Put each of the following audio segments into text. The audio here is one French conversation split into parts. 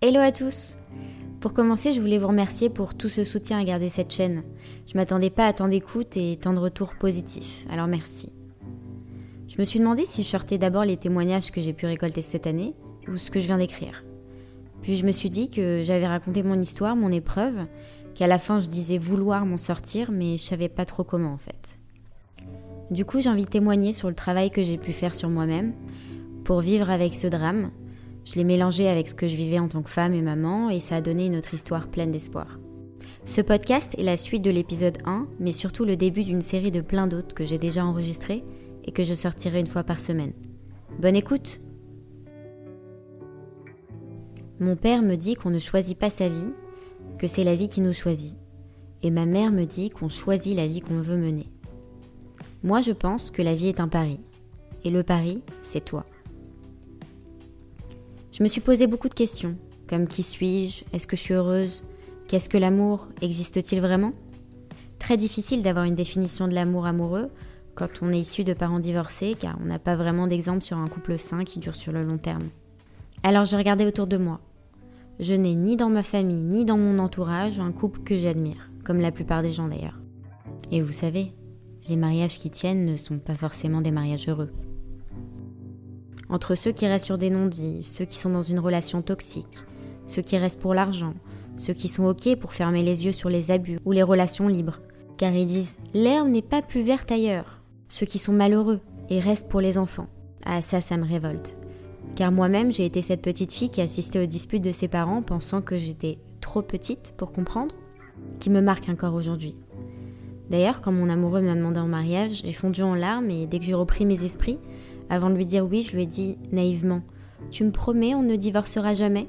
Hello à tous Pour commencer, je voulais vous remercier pour tout ce soutien à garder cette chaîne. Je m'attendais pas à tant d'écoute et tant de retours positifs, alors merci. Je me suis demandé si je sortais d'abord les témoignages que j'ai pu récolter cette année ou ce que je viens d'écrire. Puis je me suis dit que j'avais raconté mon histoire, mon épreuve, qu'à la fin je disais vouloir m'en sortir, mais je savais pas trop comment en fait. Du coup, j'ai envie de témoigner sur le travail que j'ai pu faire sur moi-même pour vivre avec ce drame, je l'ai mélangé avec ce que je vivais en tant que femme et maman et ça a donné une autre histoire pleine d'espoir. Ce podcast est la suite de l'épisode 1, mais surtout le début d'une série de plein d'autres que j'ai déjà enregistrés et que je sortirai une fois par semaine. Bonne écoute Mon père me dit qu'on ne choisit pas sa vie, que c'est la vie qui nous choisit. Et ma mère me dit qu'on choisit la vie qu'on veut mener. Moi je pense que la vie est un pari. Et le pari, c'est toi. Je me suis posé beaucoup de questions, comme qui suis-je Est-ce que je suis heureuse Qu'est-ce que l'amour Existe-t-il vraiment? Très difficile d'avoir une définition de l'amour amoureux quand on est issu de parents divorcés, car on n'a pas vraiment d'exemple sur un couple sain qui dure sur le long terme. Alors j'ai regardé autour de moi. Je n'ai ni dans ma famille ni dans mon entourage un couple que j'admire, comme la plupart des gens d'ailleurs. Et vous savez, les mariages qui tiennent ne sont pas forcément des mariages heureux entre ceux qui restent sur des non-dits, ceux qui sont dans une relation toxique, ceux qui restent pour l'argent, ceux qui sont OK pour fermer les yeux sur les abus ou les relations libres, car ils disent l'herbe n'est pas plus verte ailleurs, ceux qui sont malheureux et restent pour les enfants. Ah ça, ça me révolte. Car moi-même, j'ai été cette petite fille qui assistait aux disputes de ses parents pensant que j'étais trop petite pour comprendre, qui me marque encore aujourd'hui. D'ailleurs, quand mon amoureux m'a demandé en mariage, j'ai fondu en larmes et dès que j'ai repris mes esprits, avant de lui dire oui, je lui ai dit naïvement Tu me promets, on ne divorcera jamais?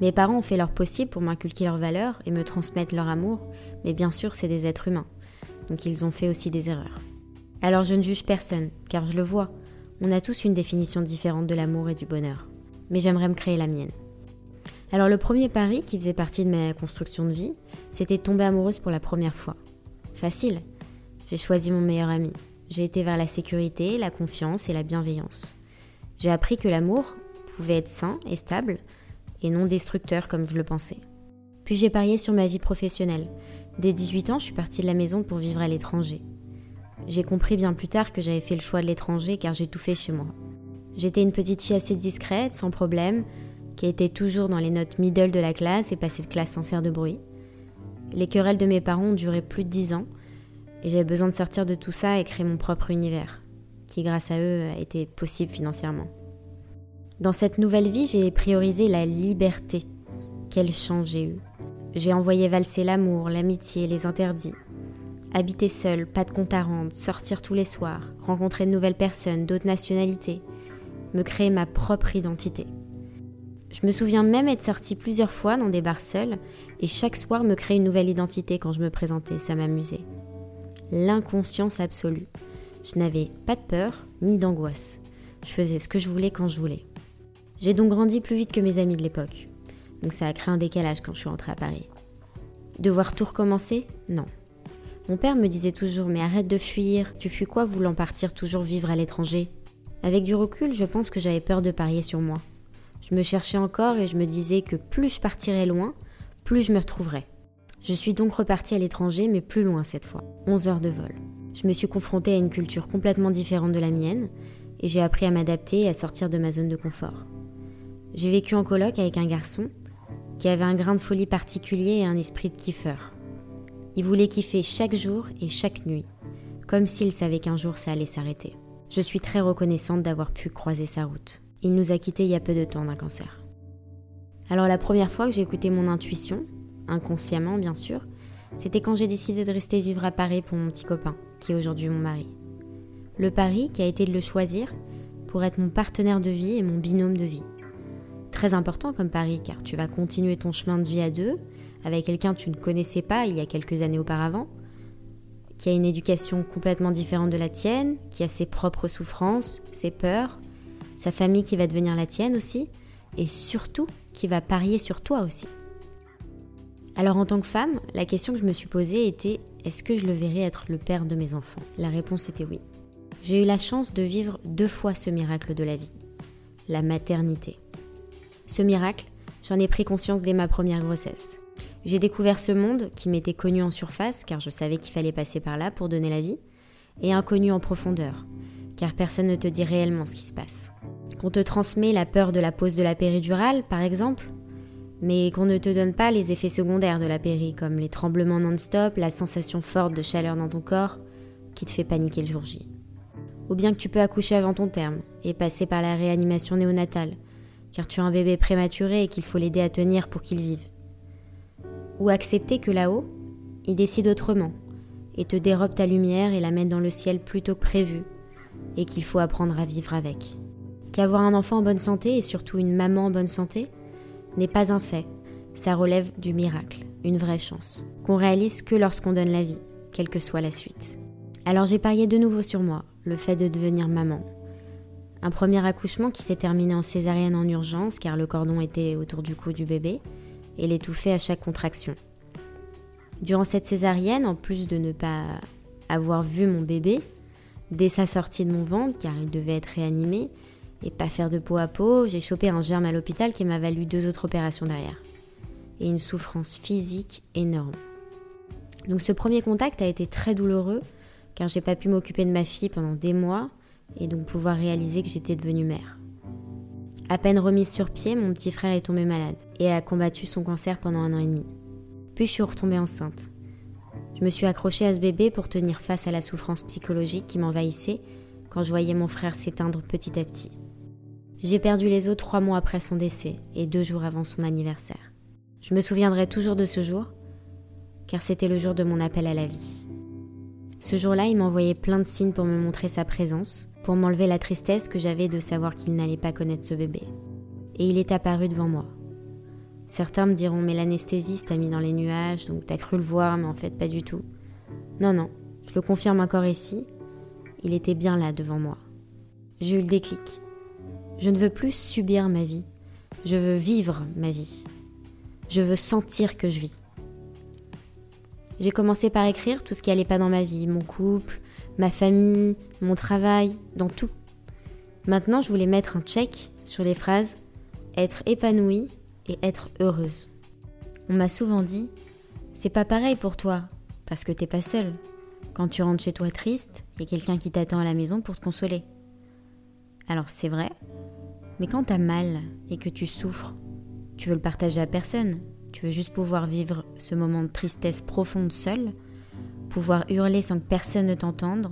Mes parents ont fait leur possible pour m'inculquer leurs valeurs et me transmettre leur amour, mais bien sûr, c'est des êtres humains. Donc ils ont fait aussi des erreurs. Alors je ne juge personne, car je le vois. On a tous une définition différente de l'amour et du bonheur. Mais j'aimerais me créer la mienne. Alors le premier pari qui faisait partie de ma construction de vie, c'était tomber amoureuse pour la première fois. Facile. J'ai choisi mon meilleur ami. J'ai été vers la sécurité, la confiance et la bienveillance. J'ai appris que l'amour pouvait être sain et stable et non destructeur comme je le pensais. Puis j'ai parié sur ma vie professionnelle. Dès 18 ans, je suis partie de la maison pour vivre à l'étranger. J'ai compris bien plus tard que j'avais fait le choix de l'étranger car j'ai tout fait chez moi. J'étais une petite fille assez discrète, sans problème, qui était toujours dans les notes middle de la classe et passait de classe sans faire de bruit. Les querelles de mes parents ont duré plus de 10 ans et j'avais besoin de sortir de tout ça et créer mon propre univers, qui grâce à eux été possible financièrement. Dans cette nouvelle vie, j'ai priorisé la liberté. Quel chance j'ai eu. J'ai envoyé valser l'amour, l'amitié, les interdits. Habiter seul, pas de compte à rendre, sortir tous les soirs, rencontrer de nouvelles personnes, d'autres nationalités, me créer ma propre identité. Je me souviens même être sortie plusieurs fois dans des bars seuls et chaque soir me créer une nouvelle identité quand je me présentais, ça m'amusait l'inconscience absolue. Je n'avais pas de peur ni d'angoisse. Je faisais ce que je voulais quand je voulais. J'ai donc grandi plus vite que mes amis de l'époque. Donc ça a créé un décalage quand je suis rentrée à Paris. Devoir tout recommencer? Non. Mon père me disait toujours Mais arrête de fuir, tu fuis quoi voulant partir toujours vivre à l'étranger? Avec du recul, je pense que j'avais peur de parier sur moi. Je me cherchais encore et je me disais que plus je partirais loin, plus je me retrouverais. Je suis donc repartie à l'étranger, mais plus loin cette fois, 11 heures de vol. Je me suis confrontée à une culture complètement différente de la mienne, et j'ai appris à m'adapter et à sortir de ma zone de confort. J'ai vécu en coloc avec un garçon qui avait un grain de folie particulier et un esprit de kiffeur. Il voulait kiffer chaque jour et chaque nuit, comme s'il savait qu'un jour ça allait s'arrêter. Je suis très reconnaissante d'avoir pu croiser sa route. Il nous a quittés il y a peu de temps d'un cancer. Alors la première fois que j'ai écouté mon intuition, inconsciemment bien sûr, c'était quand j'ai décidé de rester vivre à Paris pour mon petit copain, qui est aujourd'hui mon mari. Le pari qui a été de le choisir pour être mon partenaire de vie et mon binôme de vie. Très important comme pari car tu vas continuer ton chemin de vie à deux avec quelqu'un que tu ne connaissais pas il y a quelques années auparavant, qui a une éducation complètement différente de la tienne, qui a ses propres souffrances, ses peurs, sa famille qui va devenir la tienne aussi, et surtout qui va parier sur toi aussi. Alors en tant que femme, la question que je me suis posée était est-ce que je le verrais être le père de mes enfants? La réponse était oui. J'ai eu la chance de vivre deux fois ce miracle de la vie, la maternité. Ce miracle, J'en ai pris conscience dès ma première grossesse. J'ai découvert ce monde qui m'était connu en surface, car je savais qu'il fallait passer par là pour donner la vie, et inconnu en profondeur, car personne ne te dit réellement ce qui se passe. Qu'on te transmet la peur de la pose de la péridurale, par exemple, mais qu'on ne te donne pas les effets secondaires de la péri, comme les tremblements non-stop, la sensation forte de chaleur dans ton corps, qui te fait paniquer le jour J. Ou bien que tu peux accoucher avant ton terme et passer par la réanimation néonatale, car tu as un bébé prématuré et qu'il faut l'aider à tenir pour qu'il vive. Ou accepter que là-haut, il décide autrement, et te dérobe ta lumière et la met dans le ciel plus tôt que prévu, et qu'il faut apprendre à vivre avec. Qu'avoir un enfant en bonne santé, et surtout une maman en bonne santé, n'est pas un fait, ça relève du miracle, une vraie chance, qu'on réalise que lorsqu'on donne la vie, quelle que soit la suite. Alors j'ai parié de nouveau sur moi, le fait de devenir maman. Un premier accouchement qui s'est terminé en césarienne en urgence car le cordon était autour du cou du bébé et l'étouffait à chaque contraction. Durant cette césarienne, en plus de ne pas avoir vu mon bébé, dès sa sortie de mon ventre car il devait être réanimé, et pas faire de peau à peau, j'ai chopé un germe à l'hôpital qui m'a valu deux autres opérations derrière. Et une souffrance physique énorme. Donc ce premier contact a été très douloureux car j'ai pas pu m'occuper de ma fille pendant des mois et donc pouvoir réaliser que j'étais devenue mère. À peine remise sur pied, mon petit frère est tombé malade et a combattu son cancer pendant un an et demi. Puis je suis retombée enceinte. Je me suis accrochée à ce bébé pour tenir face à la souffrance psychologique qui m'envahissait quand je voyais mon frère s'éteindre petit à petit. J'ai perdu les os trois mois après son décès et deux jours avant son anniversaire. Je me souviendrai toujours de ce jour, car c'était le jour de mon appel à la vie. Ce jour-là, il m'envoyait plein de signes pour me montrer sa présence, pour m'enlever la tristesse que j'avais de savoir qu'il n'allait pas connaître ce bébé. Et il est apparu devant moi. Certains me diront mais l'anesthésiste t'a mis dans les nuages, donc t'as cru le voir, mais en fait pas du tout. Non, non, je le confirme encore ici, il était bien là devant moi. J'ai eu le déclic. Je ne veux plus subir ma vie. Je veux vivre ma vie. Je veux sentir que je vis. J'ai commencé par écrire tout ce qui allait pas dans ma vie, mon couple, ma famille, mon travail, dans tout. Maintenant, je voulais mettre un check sur les phrases être épanouie et être heureuse. On m'a souvent dit c'est pas pareil pour toi parce que t'es pas seule. Quand tu rentres chez toi triste, il y a quelqu'un qui t'attend à la maison pour te consoler. Alors c'est vrai, mais quand t'as mal et que tu souffres, tu veux le partager à personne. Tu veux juste pouvoir vivre ce moment de tristesse profonde seul, pouvoir hurler sans que personne ne t'entende,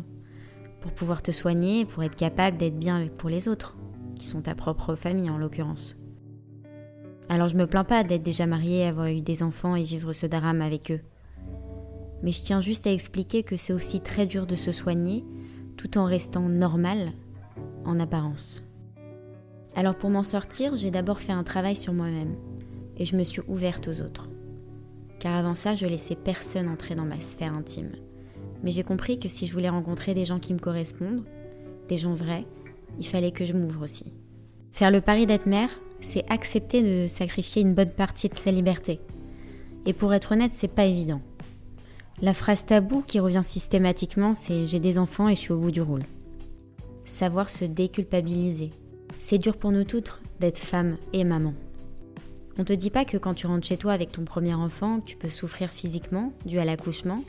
pour pouvoir te soigner, pour être capable d'être bien pour les autres, qui sont ta propre famille en l'occurrence. Alors je me plains pas d'être déjà mariée, avoir eu des enfants et vivre ce drame avec eux. Mais je tiens juste à expliquer que c'est aussi très dur de se soigner tout en restant normal en apparence. Alors pour m'en sortir, j'ai d'abord fait un travail sur moi-même et je me suis ouverte aux autres. Car avant ça, je laissais personne entrer dans ma sphère intime. Mais j'ai compris que si je voulais rencontrer des gens qui me correspondent, des gens vrais, il fallait que je m'ouvre aussi. Faire le pari d'être mère, c'est accepter de sacrifier une bonne partie de sa liberté. Et pour être honnête, c'est pas évident. La phrase tabou qui revient systématiquement, c'est j'ai des enfants et je suis au bout du rôle. Savoir se déculpabiliser, c'est dur pour nous toutes d'être femme et maman. On te dit pas que quand tu rentres chez toi avec ton premier enfant, tu peux souffrir physiquement dû à l'accouchement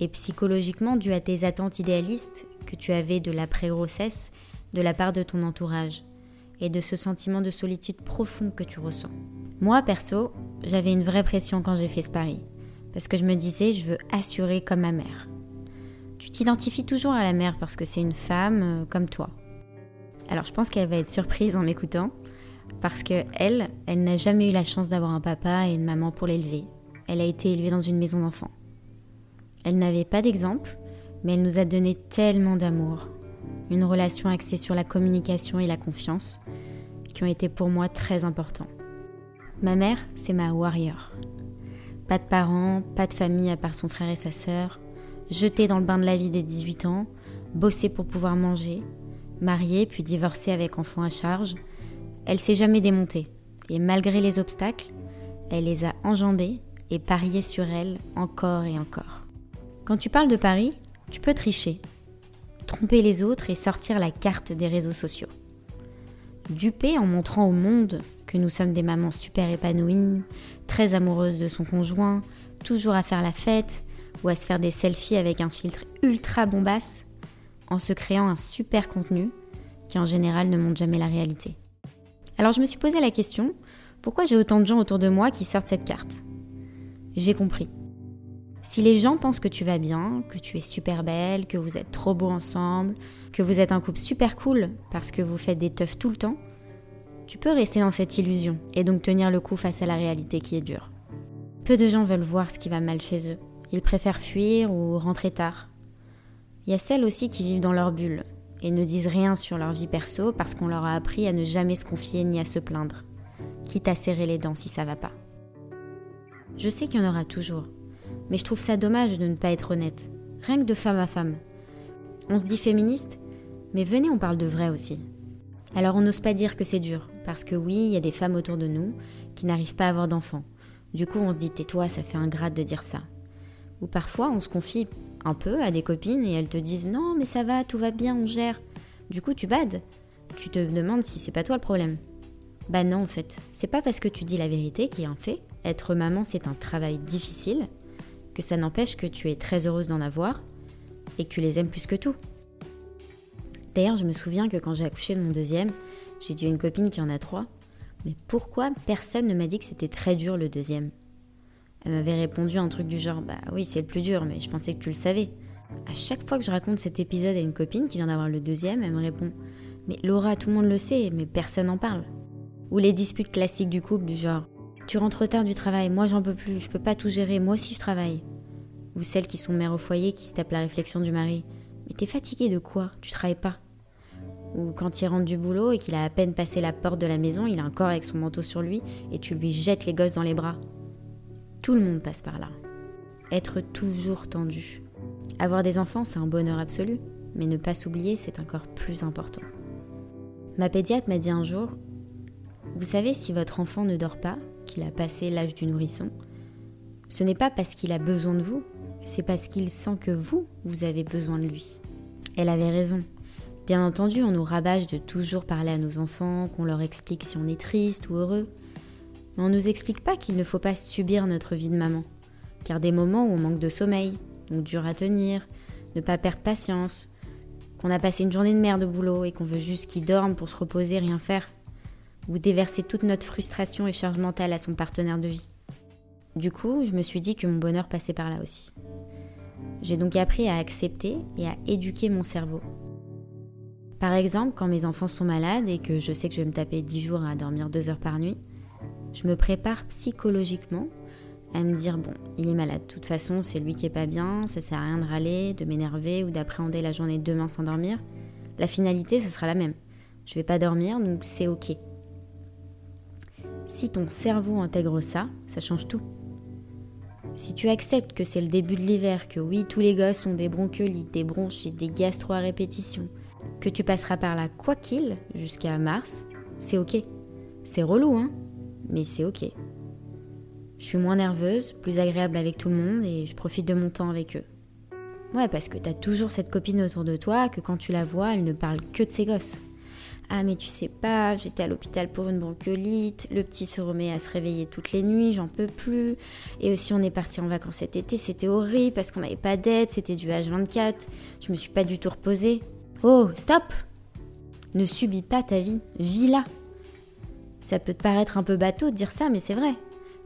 et psychologiquement dû à tes attentes idéalistes que tu avais de l'après-grossesse de la part de ton entourage et de ce sentiment de solitude profond que tu ressens. Moi, perso, j'avais une vraie pression quand j'ai fait ce pari parce que je me disais je veux assurer comme ma mère. Tu t'identifies toujours à la mère parce que c'est une femme euh, comme toi. Alors je pense qu'elle va être surprise en m'écoutant, parce que elle, elle n'a jamais eu la chance d'avoir un papa et une maman pour l'élever. Elle a été élevée dans une maison d'enfants. Elle n'avait pas d'exemple, mais elle nous a donné tellement d'amour, une relation axée sur la communication et la confiance, qui ont été pour moi très importants. Ma mère, c'est ma warrior. Pas de parents, pas de famille à part son frère et sa sœur, jetée dans le bain de la vie des 18 ans, bossée pour pouvoir manger, mariée puis divorcée avec enfant à charge, elle s'est jamais démontée. Et malgré les obstacles, elle les a enjambés et parié sur elle encore et encore. Quand tu parles de Paris, tu peux tricher, tromper les autres et sortir la carte des réseaux sociaux. Duper en montrant au monde que que nous sommes des mamans super épanouies, très amoureuses de son conjoint, toujours à faire la fête ou à se faire des selfies avec un filtre ultra bombasse, en se créant un super contenu qui en général ne montre jamais la réalité. Alors je me suis posé la question, pourquoi j'ai autant de gens autour de moi qui sortent cette carte? J'ai compris. Si les gens pensent que tu vas bien, que tu es super belle, que vous êtes trop beau ensemble, que vous êtes un couple super cool parce que vous faites des teufs tout le temps, tu peux rester dans cette illusion et donc tenir le coup face à la réalité qui est dure. Peu de gens veulent voir ce qui va mal chez eux. Ils préfèrent fuir ou rentrer tard. Il y a celles aussi qui vivent dans leur bulle et ne disent rien sur leur vie perso parce qu'on leur a appris à ne jamais se confier ni à se plaindre, quitte à serrer les dents si ça va pas. Je sais qu'il y en aura toujours, mais je trouve ça dommage de ne pas être honnête, rien que de femme à femme. On se dit féministe, mais venez, on parle de vrai aussi. Alors on n'ose pas dire que c'est dur, parce que oui, il y a des femmes autour de nous qui n'arrivent pas à avoir d'enfants. Du coup, on se dit tais-toi, ça fait un grade de dire ça. Ou parfois, on se confie un peu à des copines et elles te disent non, mais ça va, tout va bien, on gère. Du coup, tu bades. Tu te demandes si c'est pas toi le problème. Bah non, en fait, c'est pas parce que tu dis la vérité qui est un fait. Être maman, c'est un travail difficile, que ça n'empêche que tu es très heureuse d'en avoir et que tu les aimes plus que tout. D'ailleurs, je me souviens que quand j'ai accouché de mon deuxième, j'ai dit à une copine qui en a trois, mais pourquoi personne ne m'a dit que c'était très dur le deuxième? Elle m'avait répondu un truc du genre Bah oui, c'est le plus dur, mais je pensais que tu le savais. À chaque fois que je raconte cet épisode à une copine qui vient d'avoir le deuxième, elle me répond Mais Laura, tout le monde le sait, mais personne n'en parle. Ou les disputes classiques du couple du genre tu rentres tard du travail, moi j'en peux plus, je peux pas tout gérer, moi aussi je travaille. Ou celles qui sont mères au foyer qui se tapent la réflexion du mari. Mais t'es fatigué de quoi Tu travailles pas Ou quand il rentre du boulot et qu'il a à peine passé la porte de la maison, il a un corps avec son manteau sur lui et tu lui jettes les gosses dans les bras. Tout le monde passe par là. Être toujours tendu. Avoir des enfants, c'est un bonheur absolu, mais ne pas s'oublier, c'est encore plus important. Ma pédiatre m'a dit un jour, vous savez, si votre enfant ne dort pas, qu'il a passé l'âge du nourrisson, ce n'est pas parce qu'il a besoin de vous, c'est parce qu'il sent que vous, vous avez besoin de lui. Elle avait raison. Bien entendu, on nous rabâche de toujours parler à nos enfants, qu'on leur explique si on est triste ou heureux. Mais on ne nous explique pas qu'il ne faut pas subir notre vie de maman. Car des moments où on manque de sommeil, donc dur à tenir, ne pas perdre patience, qu'on a passé une journée de merde au boulot et qu'on veut juste qu'il dorme pour se reposer, rien faire, ou déverser toute notre frustration et charge mentale à son partenaire de vie. Du coup, je me suis dit que mon bonheur passait par là aussi. J'ai donc appris à accepter et à éduquer mon cerveau. Par exemple, quand mes enfants sont malades et que je sais que je vais me taper 10 jours à dormir 2 heures par nuit, je me prépare psychologiquement à me dire bon, il est malade, de toute façon, c'est lui qui est pas bien, ça sert à rien de râler, de m'énerver ou d'appréhender la journée de demain sans dormir. La finalité, ce sera la même. Je vais pas dormir, donc c'est ok. Si ton cerveau intègre ça, ça change tout. Si tu acceptes que c'est le début de l'hiver, que oui, tous les gosses ont des bronchiolites, des bronchites, des gastro à répétition, que tu passeras par là quoi qu'il jusqu'à mars, c'est ok. C'est relou, hein? Mais c'est ok. Je suis moins nerveuse, plus agréable avec tout le monde et je profite de mon temps avec eux. Ouais, parce que t'as toujours cette copine autour de toi que quand tu la vois, elle ne parle que de ses gosses. Ah mais tu sais pas, j'étais à l'hôpital pour une bronchiolite, le petit se remet à se réveiller toutes les nuits, j'en peux plus. Et aussi on est parti en vacances cet été, c'était horrible parce qu'on n'avait pas d'aide, c'était du H24, je me suis pas du tout reposée. Oh, stop Ne subis pas ta vie, vis-la. Ça peut te paraître un peu bateau de dire ça, mais c'est vrai.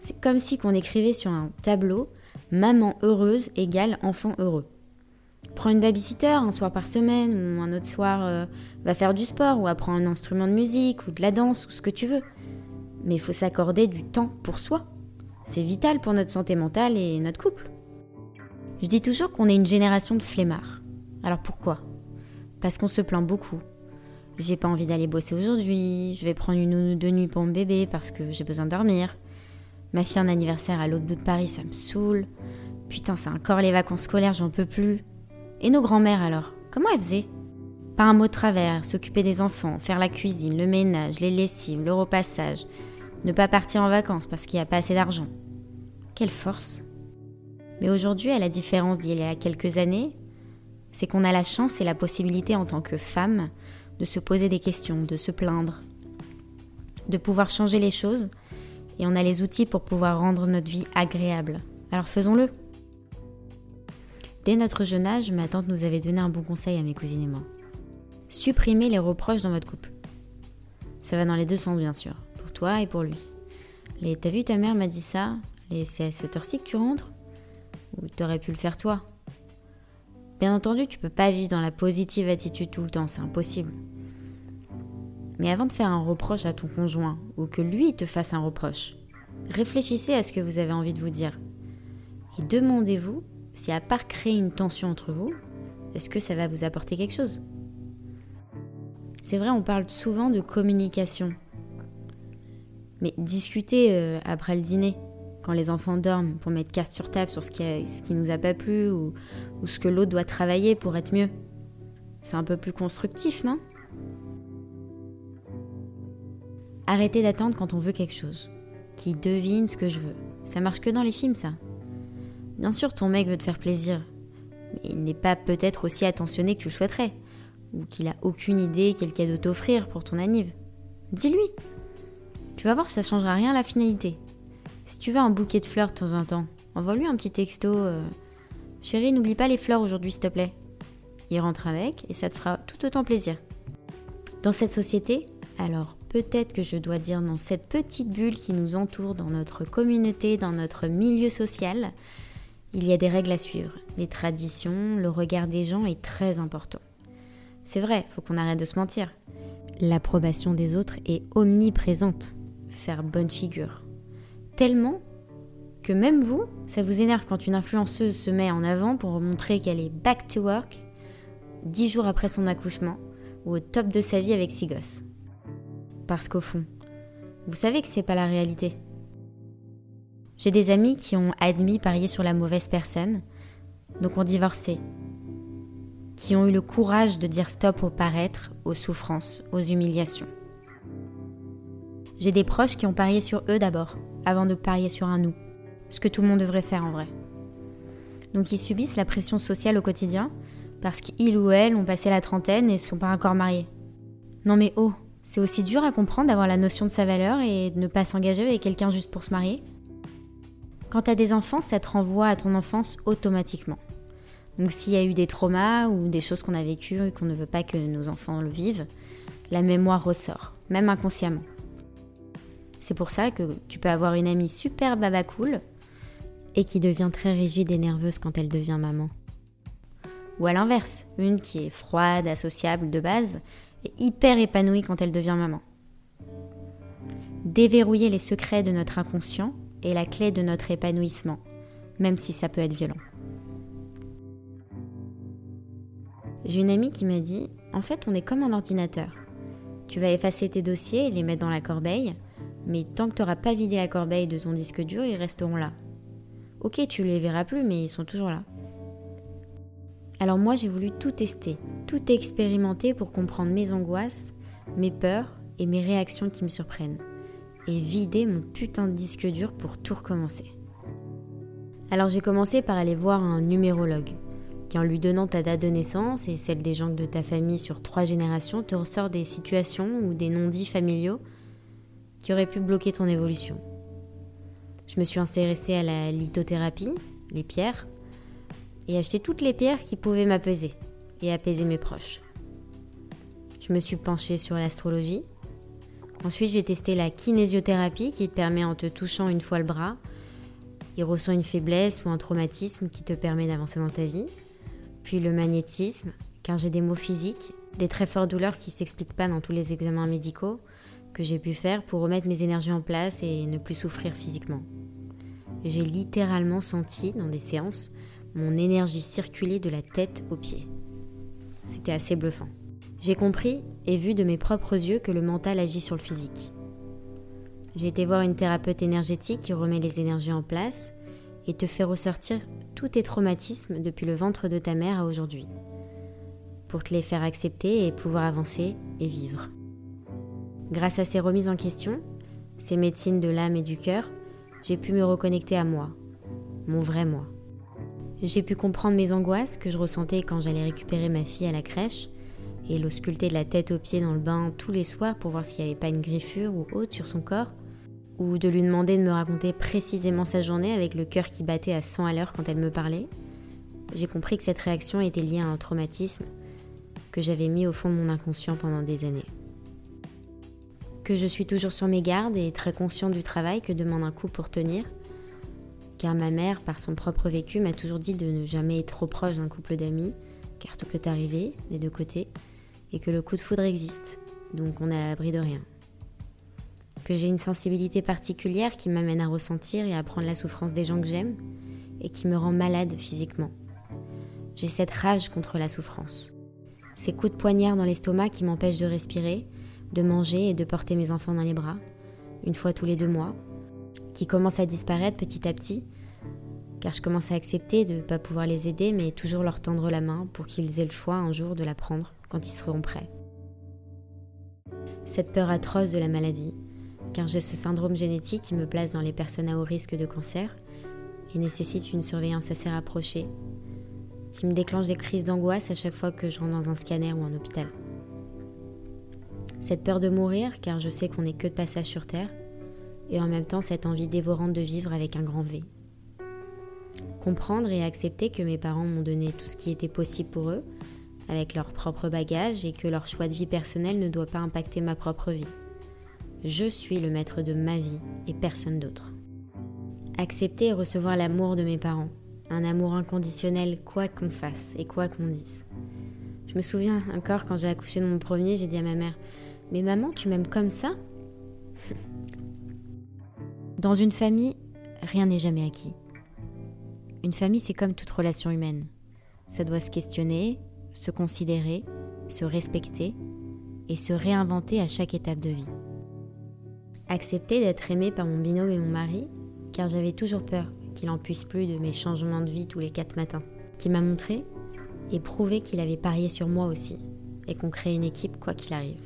C'est comme si qu'on écrivait sur un tableau Maman heureuse égale enfant heureux. Prends une babysitter un soir par semaine ou un autre soir euh, va faire du sport ou apprend un instrument de musique ou de la danse ou ce que tu veux. Mais il faut s'accorder du temps pour soi. C'est vital pour notre santé mentale et notre couple. Je dis toujours qu'on est une génération de flemmards. Alors pourquoi? Parce qu'on se plaint beaucoup. J'ai pas envie d'aller bosser aujourd'hui, je vais prendre une nounou de nuit pour mon bébé parce que j'ai besoin de dormir. Ma fille anniversaire à l'autre bout de Paris, ça me saoule. Putain, c'est encore les vacances scolaires, j'en peux plus. Et nos grands-mères alors Comment elles faisaient? Pas un mot de travers, s'occuper des enfants, faire la cuisine, le ménage, les lessives, le repassage, ne pas partir en vacances parce qu'il n'y a pas assez d'argent. Quelle force Mais aujourd'hui, à la différence d'il y a quelques années, c'est qu'on a la chance et la possibilité en tant que femme de se poser des questions, de se plaindre. de pouvoir changer les choses et on a les outils pour pouvoir rendre notre vie agréable. Alors faisons-le. Dès notre jeune âge, ma tante nous avait donné un bon conseil à mes cousines et moi. Supprimez les reproches dans votre couple. Ça va dans les deux sens, bien sûr, pour toi et pour lui. Les T'as vu, ta mère m'a dit ça Les C'est à cette heure-ci que tu rentres? Ou t'aurais pu le faire toi? Bien entendu, tu peux pas vivre dans la positive attitude tout le temps, c'est impossible. Mais avant de faire un reproche à ton conjoint, ou que lui te fasse un reproche, réfléchissez à ce que vous avez envie de vous dire. Et demandez-vous si à part créer une tension entre vous, est-ce que ça va vous apporter quelque chose? C'est vrai, on parle souvent de communication. Mais discuter euh, après le dîner, quand les enfants dorment, pour mettre carte sur table sur ce qui, a, ce qui nous a pas plu ou, ou ce que l'autre doit travailler pour être mieux. C'est un peu plus constructif, non? Arrêtez d'attendre quand on veut quelque chose. Qui devine ce que je veux. Ça marche que dans les films, ça. Bien sûr, ton mec veut te faire plaisir, mais il n'est pas peut-être aussi attentionné que tu le souhaiterais, ou qu'il a aucune idée quel cadeau t'offrir pour ton anniv. Dis-lui. Tu vas voir, ça changera rien à la finalité. Si tu veux un bouquet de fleurs de temps en temps, envoie-lui un petit texto. Euh, Chérie, n'oublie pas les fleurs aujourd'hui, s'il te plaît. Il rentre avec et ça te fera tout autant plaisir. Dans cette société, alors peut-être que je dois dire dans cette petite bulle qui nous entoure, dans notre communauté, dans notre milieu social, il y a des règles à suivre, des traditions, le regard des gens est très important. C'est vrai, faut qu'on arrête de se mentir. L'approbation des autres est omniprésente. Faire bonne figure. Tellement que même vous, ça vous énerve quand une influenceuse se met en avant pour montrer qu'elle est back to work dix jours après son accouchement ou au top de sa vie avec six gosses. Parce qu'au fond, vous savez que c'est pas la réalité. J'ai des amis qui ont admis parier sur la mauvaise personne, donc ont divorcé, qui ont eu le courage de dire stop au paraître, aux souffrances, aux humiliations. J'ai des proches qui ont parié sur eux d'abord, avant de parier sur un nous, ce que tout le monde devrait faire en vrai. Donc ils subissent la pression sociale au quotidien, parce qu'ils ou elles ont passé la trentaine et ne sont pas encore mariés. Non mais oh, c'est aussi dur à comprendre d'avoir la notion de sa valeur et de ne pas s'engager avec quelqu'un juste pour se marier. Quand tu as des enfants, ça te renvoie à ton enfance automatiquement. Donc s'il y a eu des traumas ou des choses qu'on a vécues et qu'on ne veut pas que nos enfants le vivent, la mémoire ressort, même inconsciemment. C'est pour ça que tu peux avoir une amie super baba cool et qui devient très rigide et nerveuse quand elle devient maman. Ou à l'inverse, une qui est froide, associable de base et hyper épanouie quand elle devient maman. Déverrouiller les secrets de notre inconscient est la clé de notre épanouissement, même si ça peut être violent. J'ai une amie qui m'a dit En fait, on est comme un ordinateur. Tu vas effacer tes dossiers et les mettre dans la corbeille, mais tant que tu n'auras pas vidé la corbeille de ton disque dur, ils resteront là. Ok, tu les verras plus, mais ils sont toujours là. Alors moi, j'ai voulu tout tester, tout expérimenter pour comprendre mes angoisses, mes peurs et mes réactions qui me surprennent et vider mon putain de disque dur pour tout recommencer. Alors j'ai commencé par aller voir un numérologue, qui en lui donnant ta date de naissance et celle des gens de ta famille sur trois générations te ressort des situations ou des non-dits familiaux qui auraient pu bloquer ton évolution. Je me suis intéressée à la lithothérapie, les pierres, et acheté toutes les pierres qui pouvaient m'apaiser et apaiser mes proches. Je me suis penchée sur l'astrologie, Ensuite, j'ai testé la kinésiothérapie qui te permet en te touchant une fois le bras, il ressent une faiblesse ou un traumatisme qui te permet d'avancer dans ta vie. Puis le magnétisme, car j'ai des maux physiques, des très fortes douleurs qui ne s'expliquent pas dans tous les examens médicaux que j'ai pu faire pour remettre mes énergies en place et ne plus souffrir physiquement. J'ai littéralement senti dans des séances mon énergie circuler de la tête aux pieds. C'était assez bluffant. J'ai compris et vu de mes propres yeux que le mental agit sur le physique. J'ai été voir une thérapeute énergétique qui remet les énergies en place et te fait ressortir tous tes traumatismes depuis le ventre de ta mère à aujourd'hui, pour te les faire accepter et pouvoir avancer et vivre. Grâce à ces remises en question, ces médecines de l'âme et du cœur, j'ai pu me reconnecter à moi, mon vrai moi. J'ai pu comprendre mes angoisses que je ressentais quand j'allais récupérer ma fille à la crèche et l'ausculter de la tête aux pieds dans le bain tous les soirs pour voir s'il n'y avait pas une griffure ou autre sur son corps, ou de lui demander de me raconter précisément sa journée avec le cœur qui battait à 100 à l'heure quand elle me parlait, j'ai compris que cette réaction était liée à un traumatisme que j'avais mis au fond de mon inconscient pendant des années. Que je suis toujours sur mes gardes et très conscient du travail que demande un couple pour tenir, car ma mère, par son propre vécu, m'a toujours dit de ne jamais être trop proche d'un couple d'amis, car tout peut arriver des deux côtés, et que le coup de foudre existe, donc on est à l'abri de rien. Que j'ai une sensibilité particulière qui m'amène à ressentir et à prendre la souffrance des gens que j'aime, et qui me rend malade physiquement. J'ai cette rage contre la souffrance. Ces coups de poignard dans l'estomac qui m'empêchent de respirer, de manger et de porter mes enfants dans les bras, une fois tous les deux mois, qui commencent à disparaître petit à petit, car je commence à accepter de ne pas pouvoir les aider, mais toujours leur tendre la main pour qu'ils aient le choix un jour de la prendre quand ils seront prêts. Cette peur atroce de la maladie, car j'ai ce syndrome génétique qui me place dans les personnes à haut risque de cancer et nécessite une surveillance assez rapprochée, qui me déclenche des crises d'angoisse à chaque fois que je rentre dans un scanner ou un hôpital. Cette peur de mourir, car je sais qu'on n'est que de passage sur Terre, et en même temps cette envie dévorante de vivre avec un grand V. Comprendre et accepter que mes parents m'ont donné tout ce qui était possible pour eux, avec leur propre bagage, et que leur choix de vie personnel ne doit pas impacter ma propre vie. Je suis le maître de ma vie et personne d'autre. Accepter et recevoir l'amour de mes parents, un amour inconditionnel quoi qu'on fasse et quoi qu'on dise. Je me souviens encore quand j'ai accouché de mon premier, j'ai dit à ma mère Mais maman, tu m'aimes comme ça? Dans une famille, rien n'est jamais acquis. Une famille, c'est comme toute relation humaine. Ça doit se questionner, se considérer, se respecter et se réinventer à chaque étape de vie. Accepter d'être aimé par mon binôme et mon mari, car j'avais toujours peur qu'il en puisse plus de mes changements de vie tous les quatre matins, qui m'a montré et prouvé qu'il avait parié sur moi aussi, et qu'on crée une équipe quoi qu'il arrive.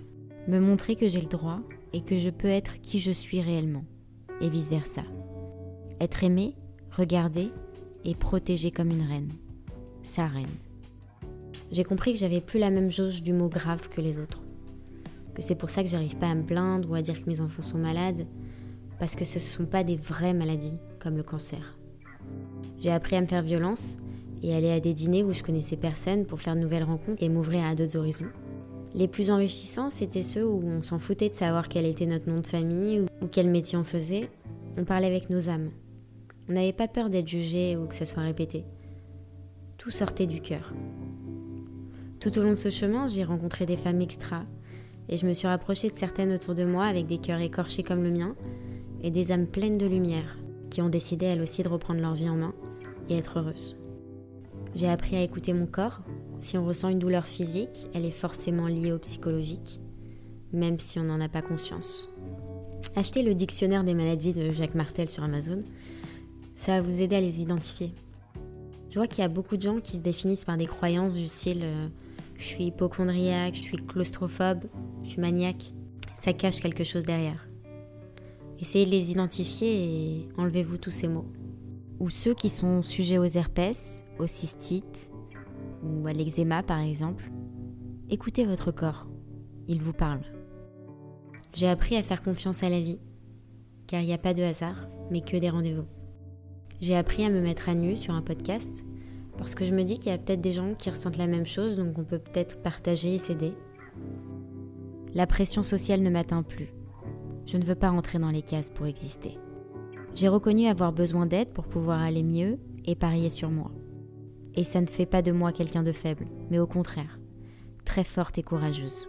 Me montrer que j'ai le droit et que je peux être qui je suis réellement, et vice-versa. Être aimé, regardé et protégé comme une reine. Sa reine. J'ai compris que j'avais plus la même jauge du mot grave que les autres. Que c'est pour ça que j'arrive pas à me plaindre ou à dire que mes enfants sont malades, parce que ce ne sont pas des vraies maladies comme le cancer. J'ai appris à me faire violence et aller à des dîners où je connaissais personne pour faire de nouvelles rencontres et m'ouvrir à d'autres horizons. Les plus enrichissants, c'était ceux où on s'en foutait de savoir quel était notre nom de famille ou quel métier on faisait. On parlait avec nos âmes. On n'avait pas peur d'être jugé ou que ça soit répété. Tout sortait du cœur. Tout au long de ce chemin, j'ai rencontré des femmes extra et je me suis rapprochée de certaines autour de moi avec des cœurs écorchés comme le mien et des âmes pleines de lumière qui ont décidé elles aussi de reprendre leur vie en main et être heureuses. J'ai appris à écouter mon corps. Si on ressent une douleur physique, elle est forcément liée au psychologique, même si on n'en a pas conscience. Achetez le dictionnaire des maladies de Jacques Martel sur Amazon. Ça va vous aider à les identifier. Je vois qu'il y a beaucoup de gens qui se définissent par des croyances du style euh, je suis hypochondriaque, je suis claustrophobe, je suis maniaque. Ça cache quelque chose derrière. Essayez de les identifier et enlevez-vous tous ces mots ou ceux qui sont sujets aux herpès, aux cystites ou à l'eczéma par exemple, écoutez votre corps, il vous parle. J'ai appris à faire confiance à la vie, car il n'y a pas de hasard, mais que des rendez-vous. J'ai appris à me mettre à nu sur un podcast, parce que je me dis qu'il y a peut-être des gens qui ressentent la même chose, donc on peut peut-être partager et s'aider. La pression sociale ne m'atteint plus. Je ne veux pas rentrer dans les cases pour exister. J'ai reconnu avoir besoin d'aide pour pouvoir aller mieux et parier sur moi. Et ça ne fait pas de moi quelqu'un de faible, mais au contraire, très forte et courageuse.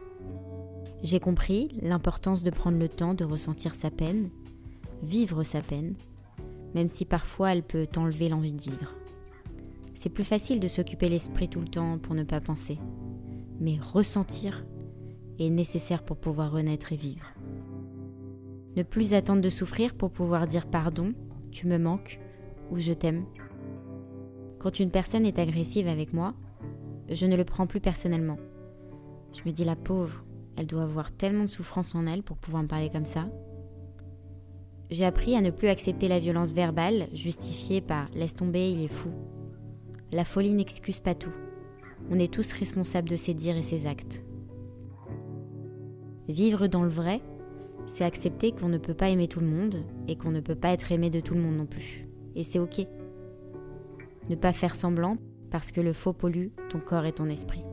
J'ai compris l'importance de prendre le temps de ressentir sa peine, vivre sa peine, même si parfois elle peut enlever l'envie de vivre. C'est plus facile de s'occuper l'esprit tout le temps pour ne pas penser, mais ressentir est nécessaire pour pouvoir renaître et vivre. Ne plus attendre de souffrir pour pouvoir dire pardon, tu me manques ou je t'aime. Quand une personne est agressive avec moi, je ne le prends plus personnellement. Je me dis la pauvre, elle doit avoir tellement de souffrance en elle pour pouvoir me parler comme ça. J'ai appris à ne plus accepter la violence verbale justifiée par laisse tomber, il est fou. La folie n'excuse pas tout. On est tous responsables de ses dires et ses actes. Vivre dans le vrai, c'est accepter qu'on ne peut pas aimer tout le monde et qu'on ne peut pas être aimé de tout le monde non plus. Et c'est ok. Ne pas faire semblant parce que le faux pollue ton corps et ton esprit.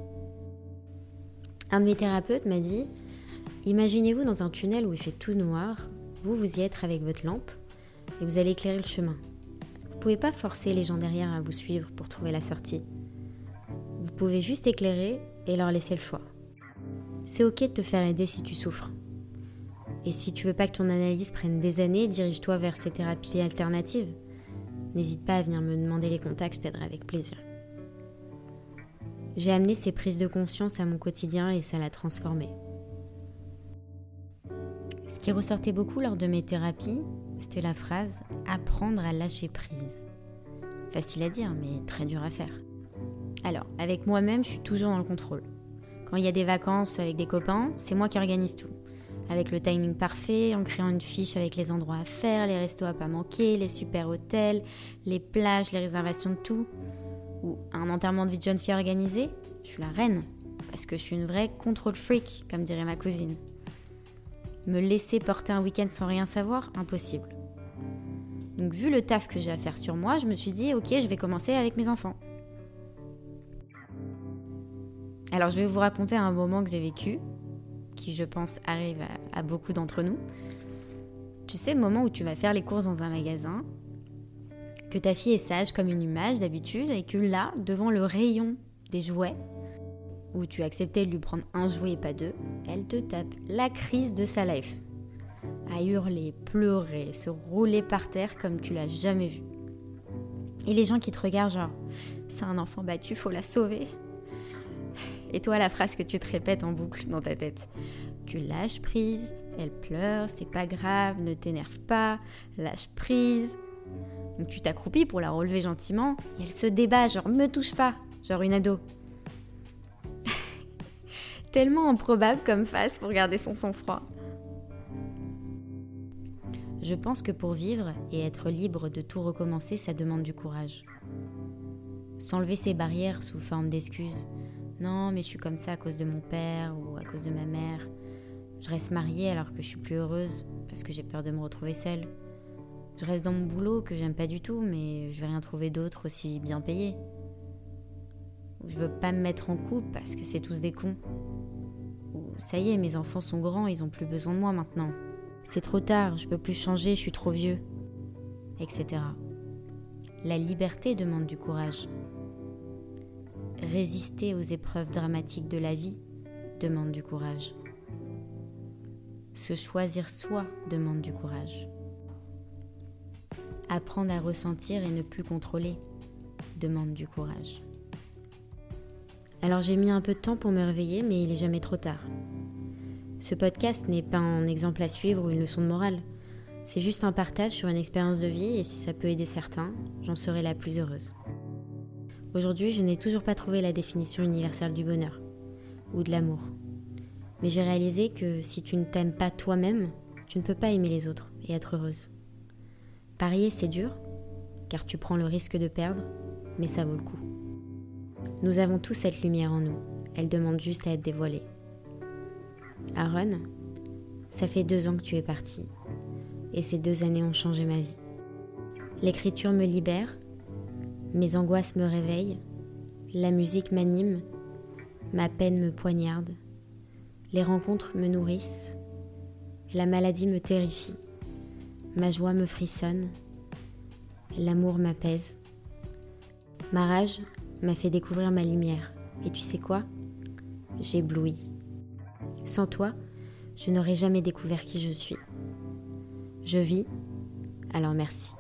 Un de mes thérapeutes m'a dit Imaginez-vous dans un tunnel où il fait tout noir, vous vous y êtes avec votre lampe et vous allez éclairer le chemin. Vous ne pouvez pas forcer les gens derrière à vous suivre pour trouver la sortie. Vous pouvez juste éclairer et leur laisser le choix. C'est ok de te faire aider si tu souffres. Et si tu veux pas que ton analyse prenne des années, dirige-toi vers ces thérapies alternatives. N'hésite pas à venir me demander les contacts, je t'aiderai avec plaisir. J'ai amené ces prises de conscience à mon quotidien et ça l'a transformé. Ce qui ressortait beaucoup lors de mes thérapies, c'était la phrase apprendre à lâcher prise. Facile à dire, mais très dur à faire. Alors, avec moi-même, je suis toujours dans le contrôle. Quand il y a des vacances avec des copains, c'est moi qui organise tout. Avec le timing parfait, en créant une fiche avec les endroits à faire, les restos à pas manquer, les super hôtels, les plages, les réservations de tout. Ou un enterrement de vie de jeune fille organisé, je suis la reine. Parce que je suis une vraie control freak, comme dirait ma cousine. Me laisser porter un week-end sans rien savoir, impossible. Donc vu le taf que j'ai à faire sur moi, je me suis dit ok, je vais commencer avec mes enfants. Alors je vais vous raconter un moment que j'ai vécu, qui je pense arrive à, beaucoup d'entre nous. Tu sais le moment où tu vas faire les courses dans un magasin, que ta fille est sage comme une image d'habitude, et que là, devant le rayon des jouets, où tu acceptais de lui prendre un jouet et pas deux, elle te tape la crise de sa life. À hurler, pleurer, se rouler par terre comme tu l'as jamais vu. Et les gens qui te regardent genre, c'est un enfant battu, faut la sauver. Et toi, la phrase que tu te répètes en boucle dans ta tête. Tu lâches prise, elle pleure, c'est pas grave, ne t'énerve pas, lâche prise. Donc tu t'accroupis pour la relever gentiment et elle se débat, genre me touche pas, genre une ado. Tellement improbable comme face pour garder son sang-froid. Je pense que pour vivre et être libre de tout recommencer, ça demande du courage. S'enlever ses barrières sous forme d'excuses, non, mais je suis comme ça à cause de mon père ou à cause de ma mère. Je reste mariée alors que je suis plus heureuse parce que j'ai peur de me retrouver seule. Je reste dans mon boulot que j'aime pas du tout, mais je vais rien trouver d'autre aussi bien payé. Ou je veux pas me mettre en couple parce que c'est tous des cons. Ou ça y est, mes enfants sont grands, ils ont plus besoin de moi maintenant. C'est trop tard, je peux plus changer, je suis trop vieux. Etc. La liberté demande du courage. Résister aux épreuves dramatiques de la vie demande du courage. Se choisir soi demande du courage. Apprendre à ressentir et ne plus contrôler demande du courage. Alors j'ai mis un peu de temps pour me réveiller, mais il n'est jamais trop tard. Ce podcast n'est pas un exemple à suivre ou une leçon de morale. C'est juste un partage sur une expérience de vie et si ça peut aider certains, j'en serai la plus heureuse. Aujourd'hui, je n'ai toujours pas trouvé la définition universelle du bonheur ou de l'amour. Mais j'ai réalisé que si tu ne t'aimes pas toi-même, tu ne peux pas aimer les autres et être heureuse. Parier, c'est dur, car tu prends le risque de perdre, mais ça vaut le coup. Nous avons tous cette lumière en nous, elle demande juste à être dévoilée. Aaron, ça fait deux ans que tu es parti, et ces deux années ont changé ma vie. L'écriture me libère, mes angoisses me réveillent, la musique m'anime, ma peine me poignarde, les rencontres me nourrissent, la maladie me terrifie, ma joie me frissonne, l'amour m'apaise. Ma rage m'a fait découvrir ma lumière, et tu sais quoi? J'éblouis. Sans toi, je n'aurais jamais découvert qui je suis. Je vis, alors merci.